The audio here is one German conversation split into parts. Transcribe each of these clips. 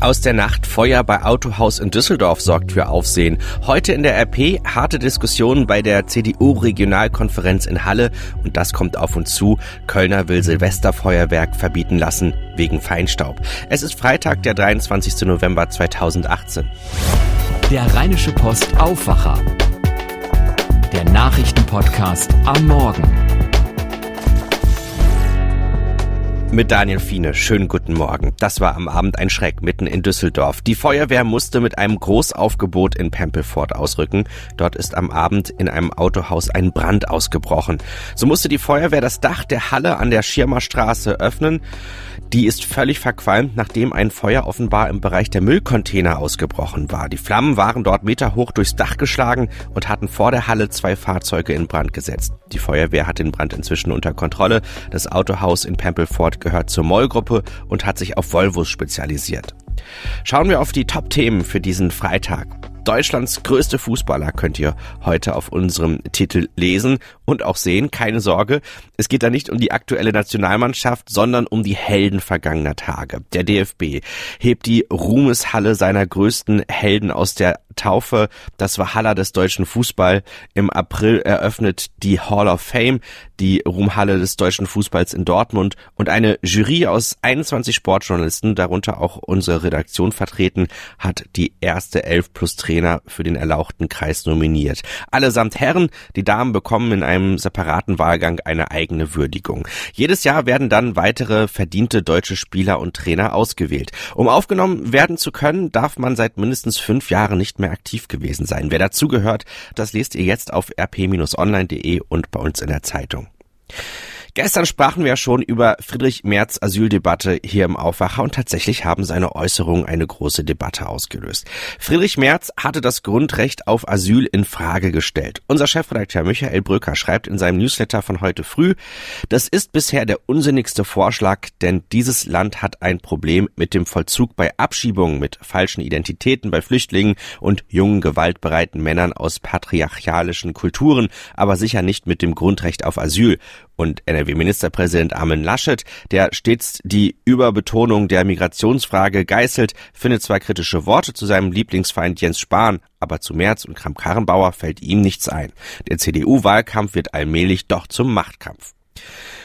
Aus der Nacht Feuer bei Autohaus in Düsseldorf sorgt für Aufsehen. Heute in der RP harte Diskussionen bei der CDU-Regionalkonferenz in Halle und das kommt auf uns zu. Kölner will Silvesterfeuerwerk verbieten lassen wegen Feinstaub. Es ist Freitag, der 23. November 2018. Der Rheinische Post Aufwacher. Der Nachrichtenpodcast am Morgen. Mit Daniel Fiene, schönen guten Morgen. Das war am Abend ein Schreck mitten in Düsseldorf. Die Feuerwehr musste mit einem Großaufgebot in Pempelfort ausrücken. Dort ist am Abend in einem Autohaus ein Brand ausgebrochen. So musste die Feuerwehr das Dach der Halle an der Schirmerstraße öffnen. Die ist völlig verqualmt, nachdem ein Feuer offenbar im Bereich der Müllcontainer ausgebrochen war. Die Flammen waren dort meterhoch durchs Dach geschlagen und hatten vor der Halle zwei Fahrzeuge in Brand gesetzt. Die Feuerwehr hat den Brand inzwischen unter Kontrolle. Das Autohaus in Pempelfort gehört zur Moll-Gruppe und hat sich auf Volvos spezialisiert. Schauen wir auf die Top-Themen für diesen Freitag. Deutschlands größte Fußballer könnt ihr heute auf unserem Titel lesen und auch sehen. Keine Sorge, es geht da nicht um die aktuelle Nationalmannschaft, sondern um die Helden vergangener Tage. Der DFB hebt die Ruhmeshalle seiner größten Helden aus der Taufe. Das war Haller des deutschen Fußball. Im April eröffnet die Hall of Fame, die Ruhmhalle des deutschen Fußballs in Dortmund und eine Jury aus 21 Sportjournalisten, darunter auch unsere Redaktion vertreten, hat die erste Elf plus Trainer für den erlauchten Kreis nominiert. Allesamt Herren, die Damen bekommen in einem separaten Wahlgang eine eigene Würdigung. Jedes Jahr werden dann weitere verdiente deutsche Spieler und Trainer ausgewählt. Um aufgenommen werden zu können, darf man seit mindestens fünf Jahren nicht mehr aktiv gewesen sein. Wer dazugehört, das lest ihr jetzt auf rp-online.de und bei uns in der Zeitung. Gestern sprachen wir schon über Friedrich Merz Asyldebatte hier im Aufwacher und tatsächlich haben seine Äußerungen eine große Debatte ausgelöst. Friedrich Merz hatte das Grundrecht auf Asyl in Frage gestellt. Unser Chefredakteur Michael Brücker schreibt in seinem Newsletter von heute früh, das ist bisher der unsinnigste Vorschlag, denn dieses Land hat ein Problem mit dem Vollzug bei Abschiebungen mit falschen Identitäten bei Flüchtlingen und jungen gewaltbereiten Männern aus patriarchalischen Kulturen, aber sicher nicht mit dem Grundrecht auf Asyl. Und NRW-Ministerpräsident Armin Laschet, der stets die Überbetonung der Migrationsfrage geißelt, findet zwar kritische Worte zu seinem Lieblingsfeind Jens Spahn, aber zu Merz und Kramp-Karrenbauer fällt ihm nichts ein. Der CDU-Wahlkampf wird allmählich doch zum Machtkampf.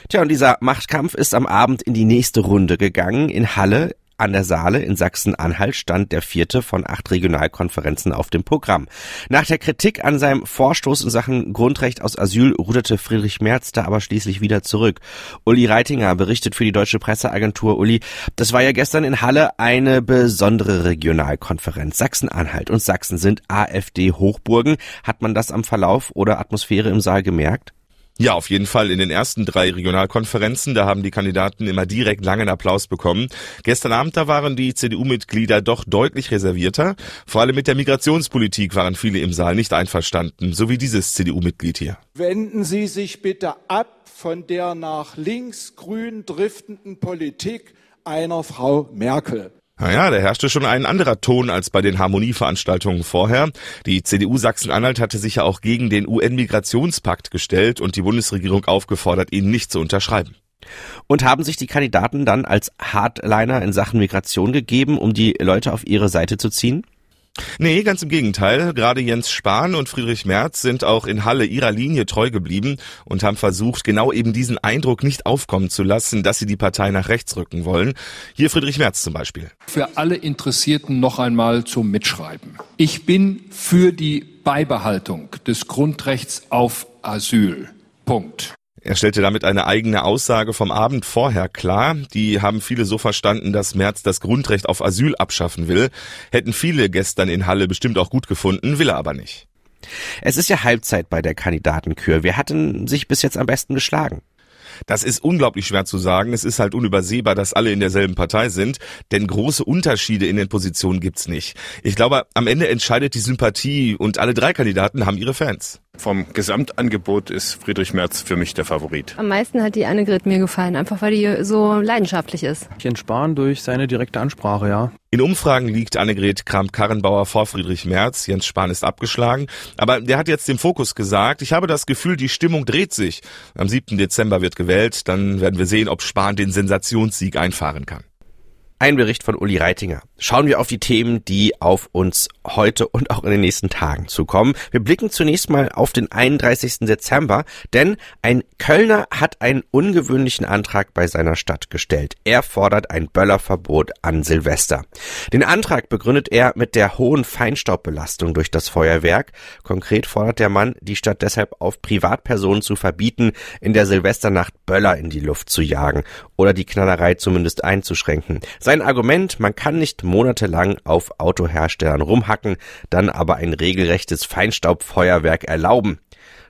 Tja, und dieser Machtkampf ist am Abend in die nächste Runde gegangen. In Halle an der Saale in Sachsen-Anhalt stand der vierte von acht Regionalkonferenzen auf dem Programm. Nach der Kritik an seinem Vorstoß in Sachen Grundrecht aus Asyl ruderte Friedrich Merz da aber schließlich wieder zurück. Uli Reitinger berichtet für die Deutsche Presseagentur. Uli, das war ja gestern in Halle eine besondere Regionalkonferenz. Sachsen-Anhalt und Sachsen sind AfD-Hochburgen. Hat man das am Verlauf oder Atmosphäre im Saal gemerkt? Ja, auf jeden Fall in den ersten drei Regionalkonferenzen, da haben die Kandidaten immer direkt langen Applaus bekommen. Gestern Abend, da waren die CDU-Mitglieder doch deutlich reservierter. Vor allem mit der Migrationspolitik waren viele im Saal nicht einverstanden, so wie dieses CDU-Mitglied hier. Wenden Sie sich bitte ab von der nach links-grün driftenden Politik einer Frau Merkel. Naja, da herrschte schon ein anderer Ton als bei den Harmonieveranstaltungen vorher. Die CDU Sachsen-Anhalt hatte sich ja auch gegen den UN-Migrationspakt gestellt und die Bundesregierung aufgefordert, ihn nicht zu unterschreiben. Und haben sich die Kandidaten dann als Hardliner in Sachen Migration gegeben, um die Leute auf ihre Seite zu ziehen? Nee, ganz im Gegenteil. Gerade Jens Spahn und Friedrich Merz sind auch in Halle ihrer Linie treu geblieben und haben versucht, genau eben diesen Eindruck nicht aufkommen zu lassen, dass sie die Partei nach rechts rücken wollen. Hier Friedrich Merz zum Beispiel. Für alle Interessierten noch einmal zum Mitschreiben. Ich bin für die Beibehaltung des Grundrechts auf Asyl. Punkt. Er stellte damit eine eigene Aussage vom Abend vorher klar. Die haben viele so verstanden, dass Merz das Grundrecht auf Asyl abschaffen will. Hätten viele gestern in Halle bestimmt auch gut gefunden, will er aber nicht. Es ist ja Halbzeit bei der Kandidatenkür. Wer hat denn sich bis jetzt am besten geschlagen? Das ist unglaublich schwer zu sagen. Es ist halt unübersehbar, dass alle in derselben Partei sind, denn große Unterschiede in den Positionen gibt's nicht. Ich glaube, am Ende entscheidet die Sympathie und alle drei Kandidaten haben ihre Fans. Vom Gesamtangebot ist Friedrich Merz für mich der Favorit. Am meisten hat die Annegret mir gefallen, einfach weil die so leidenschaftlich ist. Jens Spahn durch seine direkte Ansprache, ja. In Umfragen liegt Annegret Kramp-Karrenbauer vor Friedrich Merz. Jens Spahn ist abgeschlagen. Aber der hat jetzt dem Fokus gesagt, ich habe das Gefühl, die Stimmung dreht sich. Am 7. Dezember wird gewählt. Dann werden wir sehen, ob Spahn den Sensationssieg einfahren kann. Ein Bericht von Uli Reitinger. Schauen wir auf die Themen, die auf uns heute und auch in den nächsten Tagen zukommen. Wir blicken zunächst mal auf den 31. Dezember, denn ein Kölner hat einen ungewöhnlichen Antrag bei seiner Stadt gestellt. Er fordert ein Böllerverbot an Silvester. Den Antrag begründet er mit der hohen Feinstaubbelastung durch das Feuerwerk. Konkret fordert der Mann, die Stadt deshalb auf Privatpersonen zu verbieten, in der Silvesternacht Böller in die Luft zu jagen oder die Knallerei zumindest einzuschränken. Sein Argument, man kann nicht monatelang auf Autoherstellern rumhacken, dann aber ein regelrechtes Feinstaubfeuerwerk erlauben.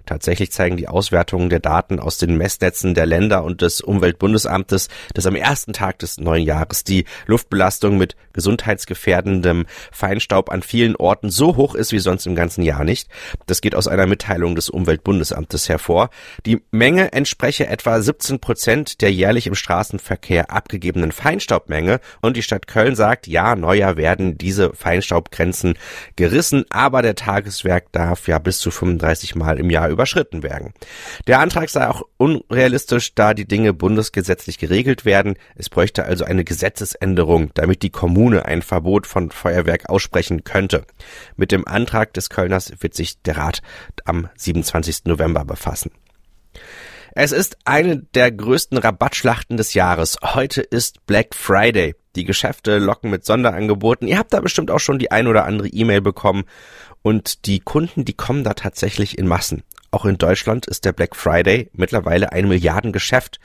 Tatsächlich zeigen die Auswertungen der Daten aus den Messnetzen der Länder und des Umweltbundesamtes, dass am ersten Tag des neuen Jahres die Luftbelastung mit gesundheitsgefährdendem Feinstaub an vielen Orten so hoch ist wie sonst im ganzen Jahr nicht. Das geht aus einer Mitteilung des Umweltbundesamtes hervor. Die Menge entspreche etwa 17 Prozent der jährlich im Straßenverkehr abgegebenen Feinstaubmenge und die Stadt Köln sagt, ja, neuer werden diese Feinstaubgrenzen gerissen, aber der Tageswerk darf ja bis zu 35 Mal im Jahr überschritten werden. Der Antrag sei auch unrealistisch, da die Dinge bundesgesetzlich geregelt werden. Es bräuchte also eine Gesetzesänderung, damit die Kommune ein Verbot von Feuerwerk aussprechen könnte. Mit dem Antrag des Kölners wird sich der Rat am 27. November befassen. Es ist eine der größten Rabattschlachten des Jahres. Heute ist Black Friday. Die Geschäfte locken mit Sonderangeboten. Ihr habt da bestimmt auch schon die ein oder andere E-Mail bekommen. Und die Kunden, die kommen da tatsächlich in Massen. Auch in Deutschland ist der Black Friday mittlerweile ein Milliardengeschäft.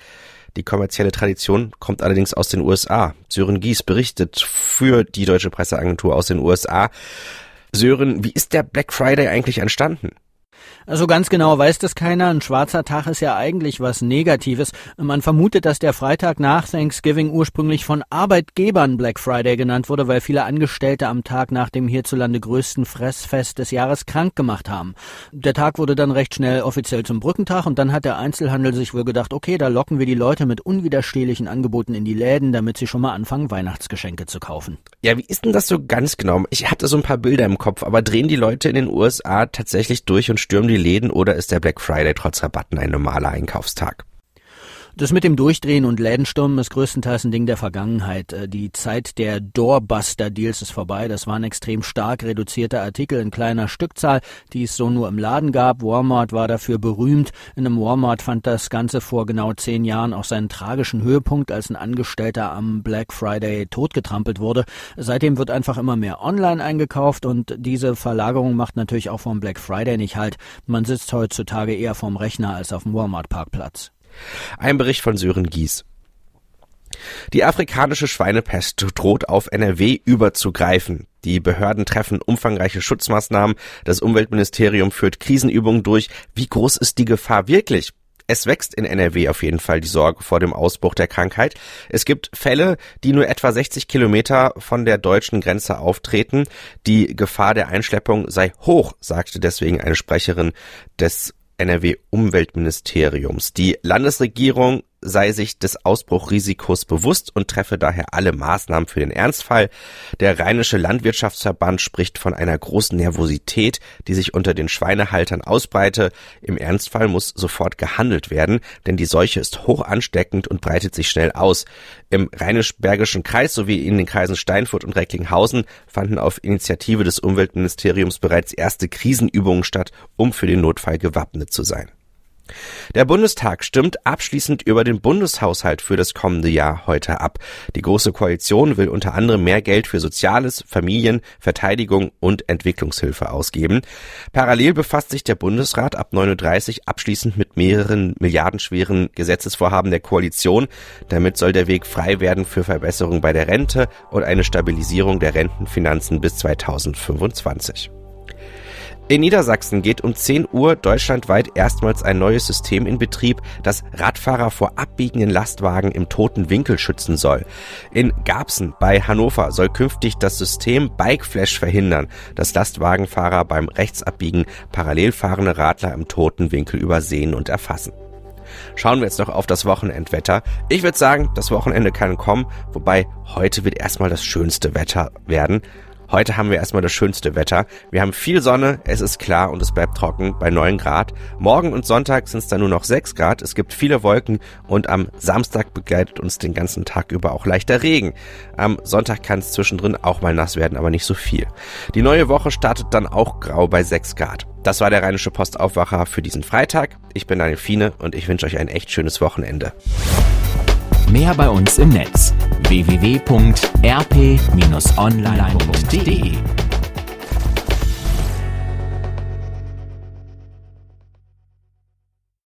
Die kommerzielle Tradition kommt allerdings aus den USA. Sören Gies berichtet für die deutsche Presseagentur aus den USA. Sören, wie ist der Black Friday eigentlich entstanden? Also ganz genau weiß das keiner. Ein schwarzer Tag ist ja eigentlich was Negatives. Man vermutet, dass der Freitag nach Thanksgiving ursprünglich von Arbeitgebern Black Friday genannt wurde, weil viele Angestellte am Tag nach dem hierzulande größten Fressfest des Jahres krank gemacht haben. Der Tag wurde dann recht schnell offiziell zum Brückentag und dann hat der Einzelhandel sich wohl gedacht, okay, da locken wir die Leute mit unwiderstehlichen Angeboten in die Läden, damit sie schon mal anfangen, Weihnachtsgeschenke zu kaufen. Ja, wie ist denn das so ganz genau? Ich hatte so ein paar Bilder im Kopf, aber drehen die Leute in den USA tatsächlich durch und stürmen die Läden oder ist der Black Friday trotz Rabatten ein normaler Einkaufstag? Das mit dem Durchdrehen und Lädenstürmen ist größtenteils ein Ding der Vergangenheit. Äh, die Zeit der Doorbuster-Deals ist vorbei. Das waren extrem stark reduzierte Artikel in kleiner Stückzahl, die es so nur im Laden gab. Walmart war dafür berühmt. In einem Walmart fand das Ganze vor genau zehn Jahren auch seinen tragischen Höhepunkt, als ein Angestellter am Black Friday totgetrampelt wurde. Seitdem wird einfach immer mehr online eingekauft und diese Verlagerung macht natürlich auch vom Black Friday nicht halt. Man sitzt heutzutage eher vorm Rechner als auf dem Walmart-Parkplatz. Ein Bericht von Sören Gies. Die afrikanische Schweinepest droht auf NRW überzugreifen. Die Behörden treffen umfangreiche Schutzmaßnahmen. Das Umweltministerium führt Krisenübungen durch. Wie groß ist die Gefahr wirklich? Es wächst in NRW auf jeden Fall die Sorge vor dem Ausbruch der Krankheit. Es gibt Fälle, die nur etwa 60 Kilometer von der deutschen Grenze auftreten. Die Gefahr der Einschleppung sei hoch, sagte deswegen eine Sprecherin des NRW-Umweltministeriums. Die Landesregierung sei sich des Ausbruchrisikos bewusst und treffe daher alle Maßnahmen für den Ernstfall. Der Rheinische Landwirtschaftsverband spricht von einer großen Nervosität, die sich unter den Schweinehaltern ausbreite. Im Ernstfall muss sofort gehandelt werden, denn die Seuche ist hoch ansteckend und breitet sich schnell aus. Im Rheinisch-Bergischen Kreis sowie in den Kreisen Steinfurt und Recklinghausen fanden auf Initiative des Umweltministeriums bereits erste Krisenübungen statt, um für den Notfall gewappnet zu sein. Der Bundestag stimmt abschließend über den Bundeshaushalt für das kommende Jahr heute ab. Die Große Koalition will unter anderem mehr Geld für Soziales, Familien, Verteidigung und Entwicklungshilfe ausgeben. Parallel befasst sich der Bundesrat ab 9.30 Uhr abschließend mit mehreren milliardenschweren Gesetzesvorhaben der Koalition. Damit soll der Weg frei werden für Verbesserungen bei der Rente und eine Stabilisierung der Rentenfinanzen bis 2025. In Niedersachsen geht um 10 Uhr deutschlandweit erstmals ein neues System in Betrieb, das Radfahrer vor abbiegenden Lastwagen im toten Winkel schützen soll. In Garbsen bei Hannover soll künftig das System Bike Flash verhindern, dass Lastwagenfahrer beim Rechtsabbiegen parallel fahrende Radler im toten Winkel übersehen und erfassen. Schauen wir jetzt noch auf das Wochenendwetter. Ich würde sagen, das Wochenende kann kommen, wobei heute wird erstmal das schönste Wetter werden. Heute haben wir erstmal das schönste Wetter. Wir haben viel Sonne, es ist klar und es bleibt trocken bei 9 Grad. Morgen und Sonntag sind es dann nur noch 6 Grad. Es gibt viele Wolken und am Samstag begleitet uns den ganzen Tag über auch leichter Regen. Am Sonntag kann es zwischendrin auch mal nass werden, aber nicht so viel. Die neue Woche startet dann auch grau bei 6 Grad. Das war der Rheinische Postaufwacher für diesen Freitag. Ich bin Daniel Fiene und ich wünsche euch ein echt schönes Wochenende. Mehr bei uns im Netz www.rp-online.de